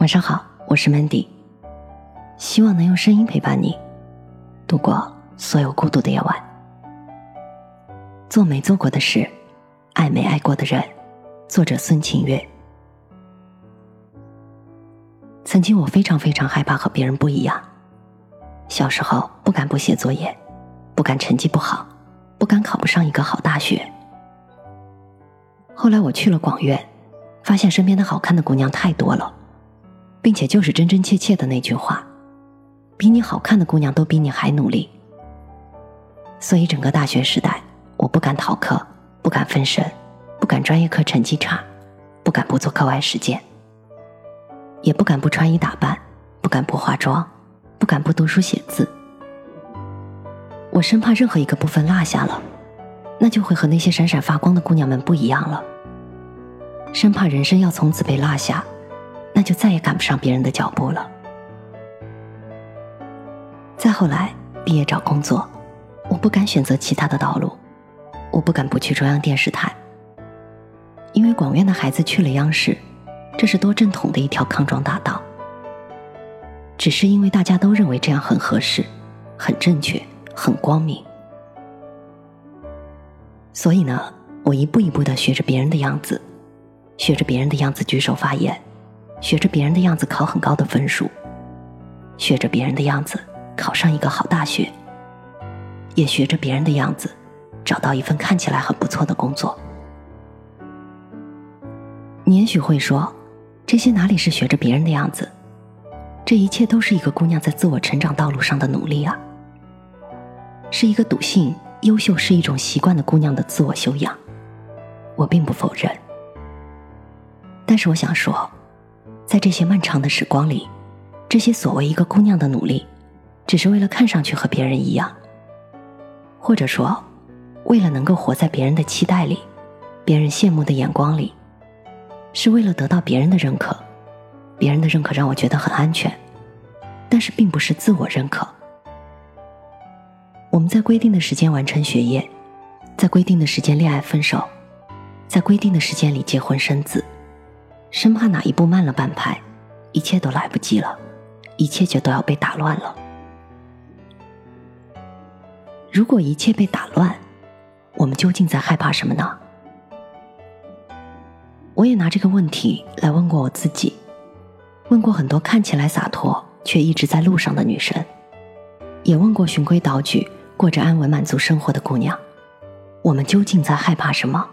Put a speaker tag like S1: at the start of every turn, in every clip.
S1: 晚上好，我是 Mandy，希望能用声音陪伴你度过所有孤独的夜晚。做没做过的事，爱没爱过的人。作者孙晴月。曾经我非常非常害怕和别人不一样，小时候不敢不写作业，不敢成绩不好，不敢考不上一个好大学。后来我去了广院，发现身边的好看的姑娘太多了，并且就是真真切切的那句话：比你好看的姑娘都比你还努力。所以整个大学时代，我不敢逃课，不敢分神，不敢专业课成绩差，不敢不做课外实践。也不敢不穿衣打扮，不敢不化妆，不敢不读书写字。我生怕任何一个部分落下了，那就会和那些闪闪发光的姑娘们不一样了。生怕人生要从此被落下，那就再也赶不上别人的脚步了。再后来毕业找工作，我不敢选择其他的道路，我不敢不去中央电视台，因为广院的孩子去了央视。这是多正统的一条康庄大道，只是因为大家都认为这样很合适、很正确、很光明，所以呢，我一步一步的学着别人的样子，学着别人的样子举手发言，学着别人的样子考很高的分数，学着别人的样子考上一个好大学，也学着别人的样子找到一份看起来很不错的工作。你也许会说。这些哪里是学着别人的样子？这一切都是一个姑娘在自我成长道路上的努力啊！是一个笃信优秀是一种习惯的姑娘的自我修养。我并不否认，但是我想说，在这些漫长的时光里，这些所谓一个姑娘的努力，只是为了看上去和别人一样，或者说，为了能够活在别人的期待里，别人羡慕的眼光里。是为了得到别人的认可，别人的认可让我觉得很安全，但是并不是自我认可。我们在规定的时间完成学业，在规定的时间恋爱分手，在规定的时间里结婚生子，生怕哪一步慢了半拍，一切都来不及了，一切就都要被打乱了。如果一切被打乱，我们究竟在害怕什么呢？我也拿这个问题来问过我自己，问过很多看起来洒脱却一直在路上的女生，也问过循规蹈矩过着安稳满足生活的姑娘，我们究竟在害怕什么？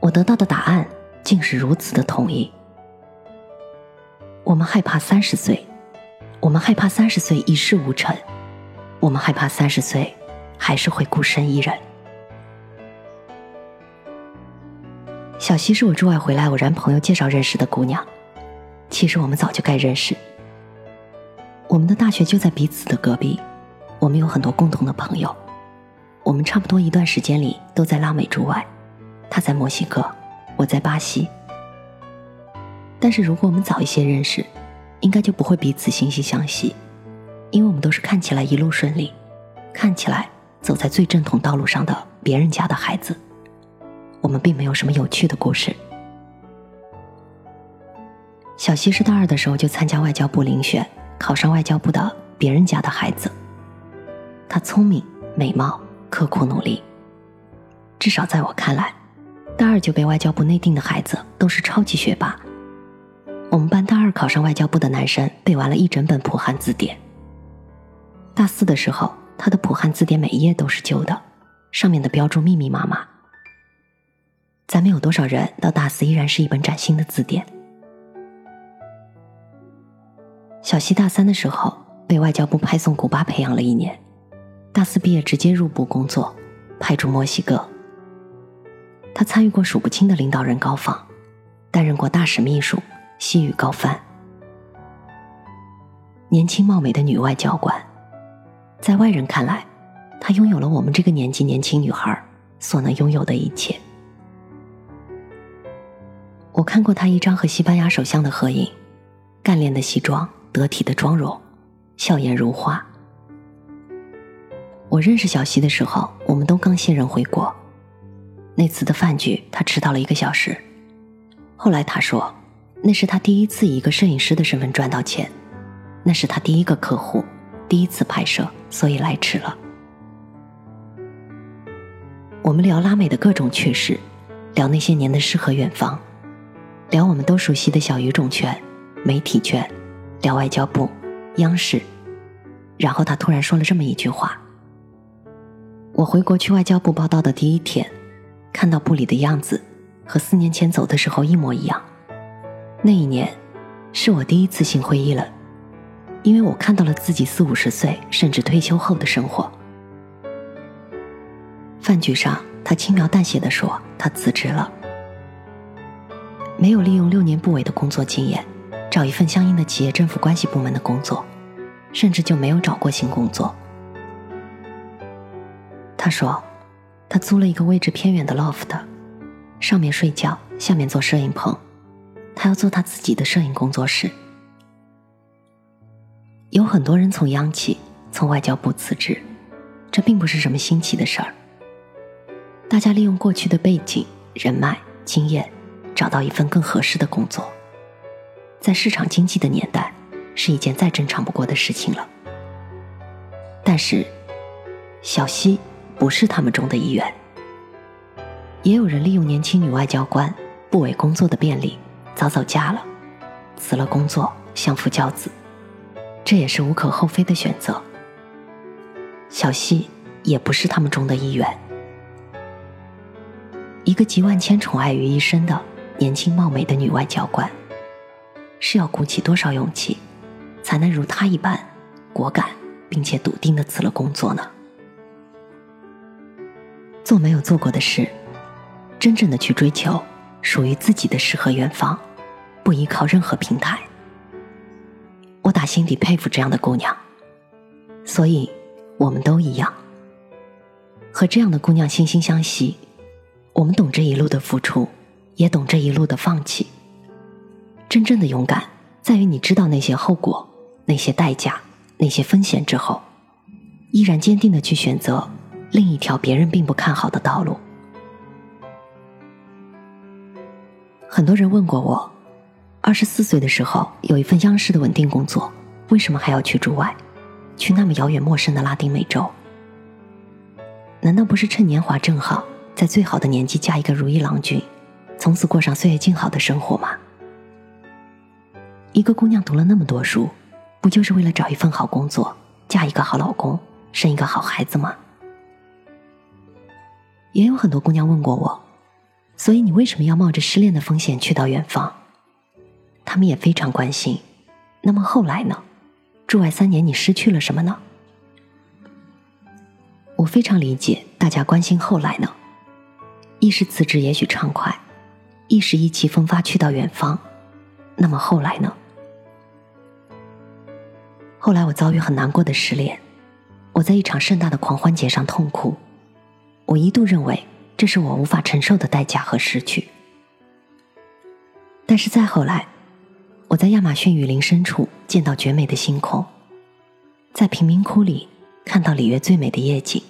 S1: 我得到的答案竟是如此的统一：我们害怕三十岁，我们害怕三十岁一事无成，我们害怕三十岁还是会孤身一人。小溪是我驻外回来偶然朋友介绍认识的姑娘，其实我们早就该认识。我们的大学就在彼此的隔壁，我们有很多共同的朋友，我们差不多一段时间里都在拉美驻外，她在墨西哥，我在巴西。但是如果我们早一些认识，应该就不会彼此惺惺相惜，因为我们都是看起来一路顺利，看起来走在最正统道路上的别人家的孩子。我们并没有什么有趣的故事。小西是大二的时候就参加外交部遴选，考上外交部的别人家的孩子。他聪明、美貌、刻苦努力。至少在我看来，二就被外交部内定的孩子都是超级学霸。我们班大二考上外交部的男生背完了一整本普汉字典。大四的时候，他的普汉字典每一页都是旧的，上面的标注密密麻麻。咱们有多少人到大四依然是一本崭新的字典？小西大三的时候被外交部派送古巴培养了一年，大四毕业直接入部工作，派驻墨西哥。他参与过数不清的领导人高访，担任过大使秘书、西语高翻。年轻貌美的女外交官，在外人看来，她拥有了我们这个年纪年轻女孩所能拥有的一切。我看过他一张和西班牙首相的合影，干练的西装，得体的妆容，笑颜如花。我认识小西的时候，我们都刚卸任回国。那次的饭局，他迟到了一个小时。后来他说，那是他第一次以一个摄影师的身份赚到钱，那是他第一个客户，第一次拍摄，所以来迟了。我们聊拉美的各种趣事，聊那些年的诗和远方，聊我们都熟悉的小语种圈、媒体圈，聊外交部、央视。然后他突然说了这么一句话：“我回国去外交部报道的第一天，看到布里的样子。”和四年前走的时候一模一样。那一年，是我第一次心灰意冷，因为我看到了自己四五十岁甚至退休后的生活。饭局上，他轻描淡写的说他辞职了，没有利用六年部委的工作经验，找一份相应的企业政府关系部门的工作，甚至就没有找过新工作。他说，他租了一个位置偏远的 loft。上面睡觉，下面做摄影棚，他要做他自己的摄影工作室。有很多人从央企、从外交部辞职，这并不是什么新奇的事儿。大家利用过去的背景、人脉、经验，找到一份更合适的工作，在市场经济的年代，是一件再正常不过的事情了。但是，小西不是他们中的一员。也有人利用年轻女外交官部委工作的便利，早早嫁了，辞了工作相夫教子，这也是无可厚非的选择。小西也不是他们中的一员。一个集万千宠爱于一身的年轻貌美的女外交官，是要鼓起多少勇气，才能如她一般果敢并且笃定的辞了工作呢？做没有做过的事。真正的去追求属于自己的诗和远方，不依靠任何平台。我打心底佩服这样的姑娘，所以我们都一样，和这样的姑娘惺惺相惜。我们懂这一路的付出，也懂这一路的放弃。真正的勇敢，在于你知道那些后果、那些代价、那些风险之后，依然坚定的去选择另一条别人并不看好的道路。很多人问过我，二十四岁的时候有一份央视的稳定工作，为什么还要去驻外，去那么遥远陌生的拉丁美洲？难道不是趁年华正好，在最好的年纪嫁一个如意郎君，从此过上岁月静好的生活吗？一个姑娘读了那么多书，不就是为了找一份好工作，嫁一个好老公，生一个好孩子吗？也有很多姑娘问过我。所以你为什么要冒着失恋的风险去到远方？他们也非常关心。那么后来呢？驻外三年你失去了什么呢？我非常理解大家关心后来呢。一时辞职也许畅快，一时意气风发去到远方。那么后来呢？后来我遭遇很难过的失恋，我在一场盛大的狂欢节上痛哭。我一度认为。这是我无法承受的代价和失去。但是再后来，我在亚马逊雨林深处见到绝美的星空，在贫民窟里看到里约最美的夜景，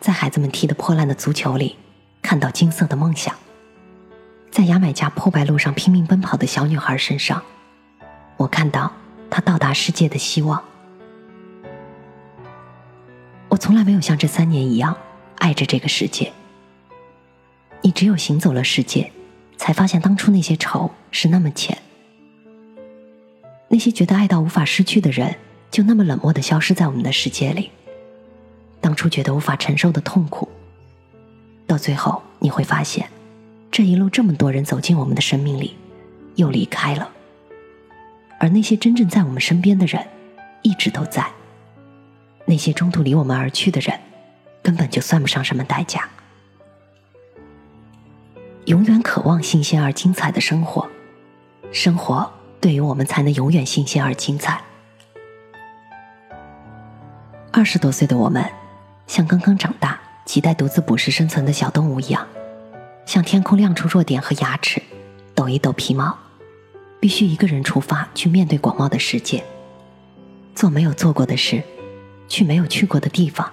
S1: 在孩子们踢得破烂的足球里看到金色的梦想，在牙买加破败路上拼命奔跑的小女孩身上，我看到她到达世界的希望。我从来没有像这三年一样。爱着这个世界，你只有行走了世界，才发现当初那些愁是那么浅。那些觉得爱到无法失去的人，就那么冷漠的消失在我们的世界里。当初觉得无法承受的痛苦，到最后你会发现，这一路这么多人走进我们的生命里，又离开了。而那些真正在我们身边的人，一直都在。那些中途离我们而去的人。根本就算不上什么代价。永远渴望新鲜而精彩的生活，生活对于我们才能永远新鲜而精彩。二十多岁的我们，像刚刚长大、期待独自捕食生存的小动物一样，向天空亮出弱点和牙齿，抖一抖皮毛，必须一个人出发去面对广袤的世界，做没有做过的事，去没有去过的地方。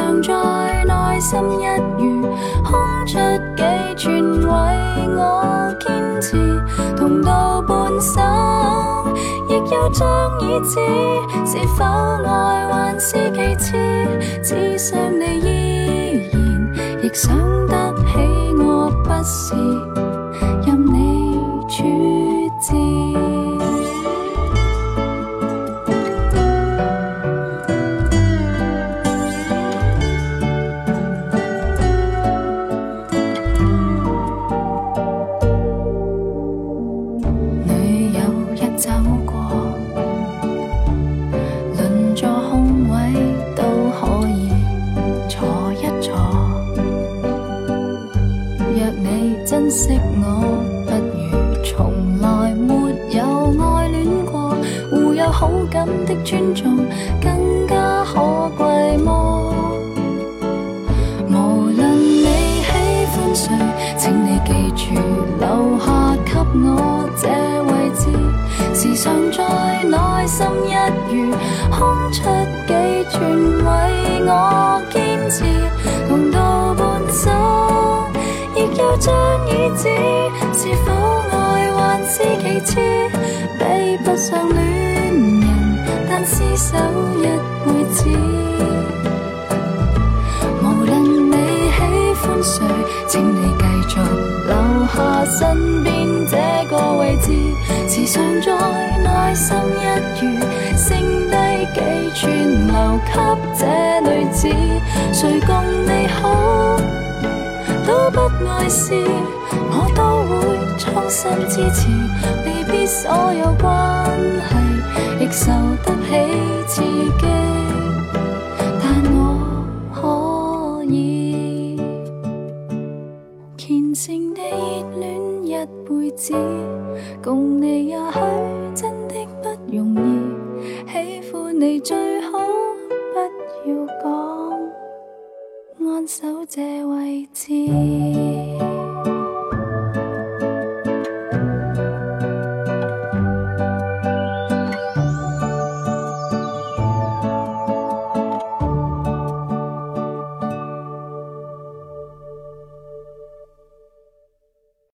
S2: 常在内心一隅空出几寸，为我坚持。同到半生，亦有将已知，是否爱还是其次。只想你依然，亦想得起我，不是任你处置。从来没有爱恋过。互有好感的尊重，更加可贵么？无论你喜欢谁，请你记住留下给我这位置。时常在内心一隅空出几寸，为我坚持，同到半生。亦要将椅子，是否爱是其次，比不上恋人，但厮守一辈子。无论你喜欢谁，请你继续留下身边这个位置，时常在内心一隅剩低几寸，留给这女子，谁共你好？都不碍事，我都会衷心支持。未必所有关系亦受得起刺激，但我可以虔诚地热恋一辈子。共你也许真的不容易，喜欢你最